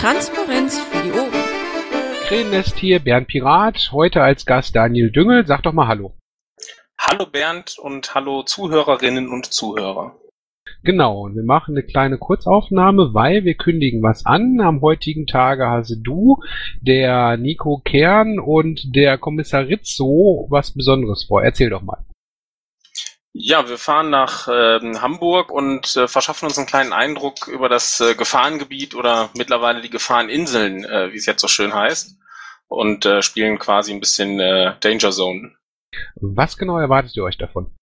Transparenz für die Ohren. Krähennest hier, Bernd Pirat, heute als Gast Daniel Düngel. Sag doch mal Hallo. Hallo Bernd und hallo Zuhörerinnen und Zuhörer. Genau, und wir machen eine kleine Kurzaufnahme, weil wir kündigen was an. Am heutigen Tage hast du, der Nico Kern und der Kommissar Rizzo was Besonderes vor. Erzähl doch mal. Ja, wir fahren nach äh, Hamburg und äh, verschaffen uns einen kleinen Eindruck über das äh, Gefahrengebiet oder mittlerweile die Gefahreninseln, äh, wie es jetzt so schön heißt, und äh, spielen quasi ein bisschen äh, Danger Zone. Was genau erwartet ihr euch davon?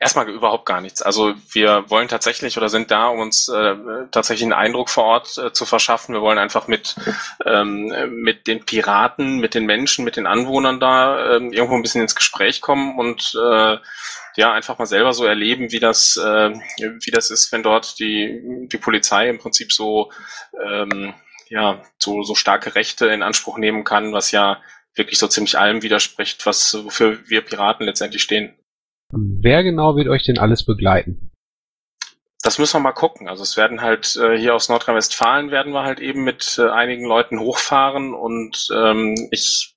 Erstmal überhaupt gar nichts. Also wir wollen tatsächlich oder sind da, um uns äh, tatsächlich einen Eindruck vor Ort äh, zu verschaffen. Wir wollen einfach mit, ähm, mit den Piraten, mit den Menschen, mit den Anwohnern da ähm, irgendwo ein bisschen ins Gespräch kommen und äh, ja, einfach mal selber so erleben, wie das, äh, wie das ist, wenn dort die, die Polizei im Prinzip so, ähm, ja, so, so starke Rechte in Anspruch nehmen kann, was ja wirklich so ziemlich allem widerspricht, was wofür wir Piraten letztendlich stehen. Wer genau wird euch denn alles begleiten? Das müssen wir mal gucken. Also es werden halt äh, hier aus Nordrhein-Westfalen werden wir halt eben mit äh, einigen Leuten hochfahren und ähm, ich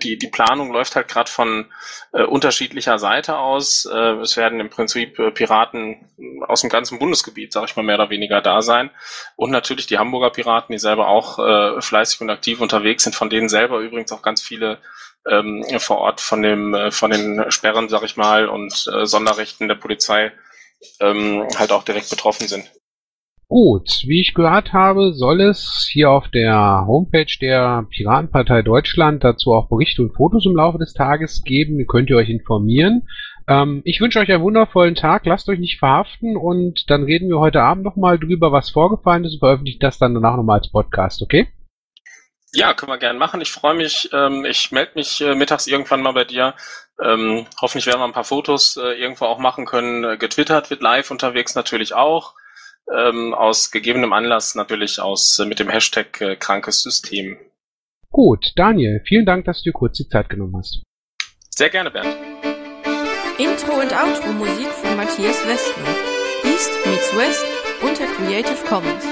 die die Planung läuft halt gerade von äh, unterschiedlicher Seite aus. Äh, es werden im Prinzip äh, Piraten aus dem ganzen Bundesgebiet, sage ich mal mehr oder weniger da sein und natürlich die Hamburger Piraten, die selber auch äh, fleißig und aktiv unterwegs sind. Von denen selber übrigens auch ganz viele ähm, vor Ort von dem äh, von den Sperren, sag ich mal, und äh, Sonderrechten der Polizei ähm, halt auch direkt betroffen sind. Gut, wie ich gehört habe, soll es hier auf der Homepage der Piratenpartei Deutschland dazu auch Berichte und Fotos im Laufe des Tages geben. Könnt ihr euch informieren. Ähm, ich wünsche euch einen wundervollen Tag, lasst euch nicht verhaften und dann reden wir heute Abend nochmal drüber, was vorgefallen ist und veröffentlichen das dann danach nochmal als Podcast, okay? Ja, können wir gerne machen. Ich freue mich. Ähm, ich melde mich äh, mittags irgendwann mal bei dir. Ähm, hoffentlich werden wir ein paar Fotos äh, irgendwo auch machen können. Äh, getwittert wird live unterwegs natürlich auch. Ähm, aus gegebenem Anlass natürlich aus mit dem Hashtag äh, krankes System. Gut, Daniel, vielen Dank, dass du dir kurz die Zeit genommen hast. Sehr gerne, Bernd. Intro und Outro Musik von Matthias Westner. East meets West unter Creative Commons.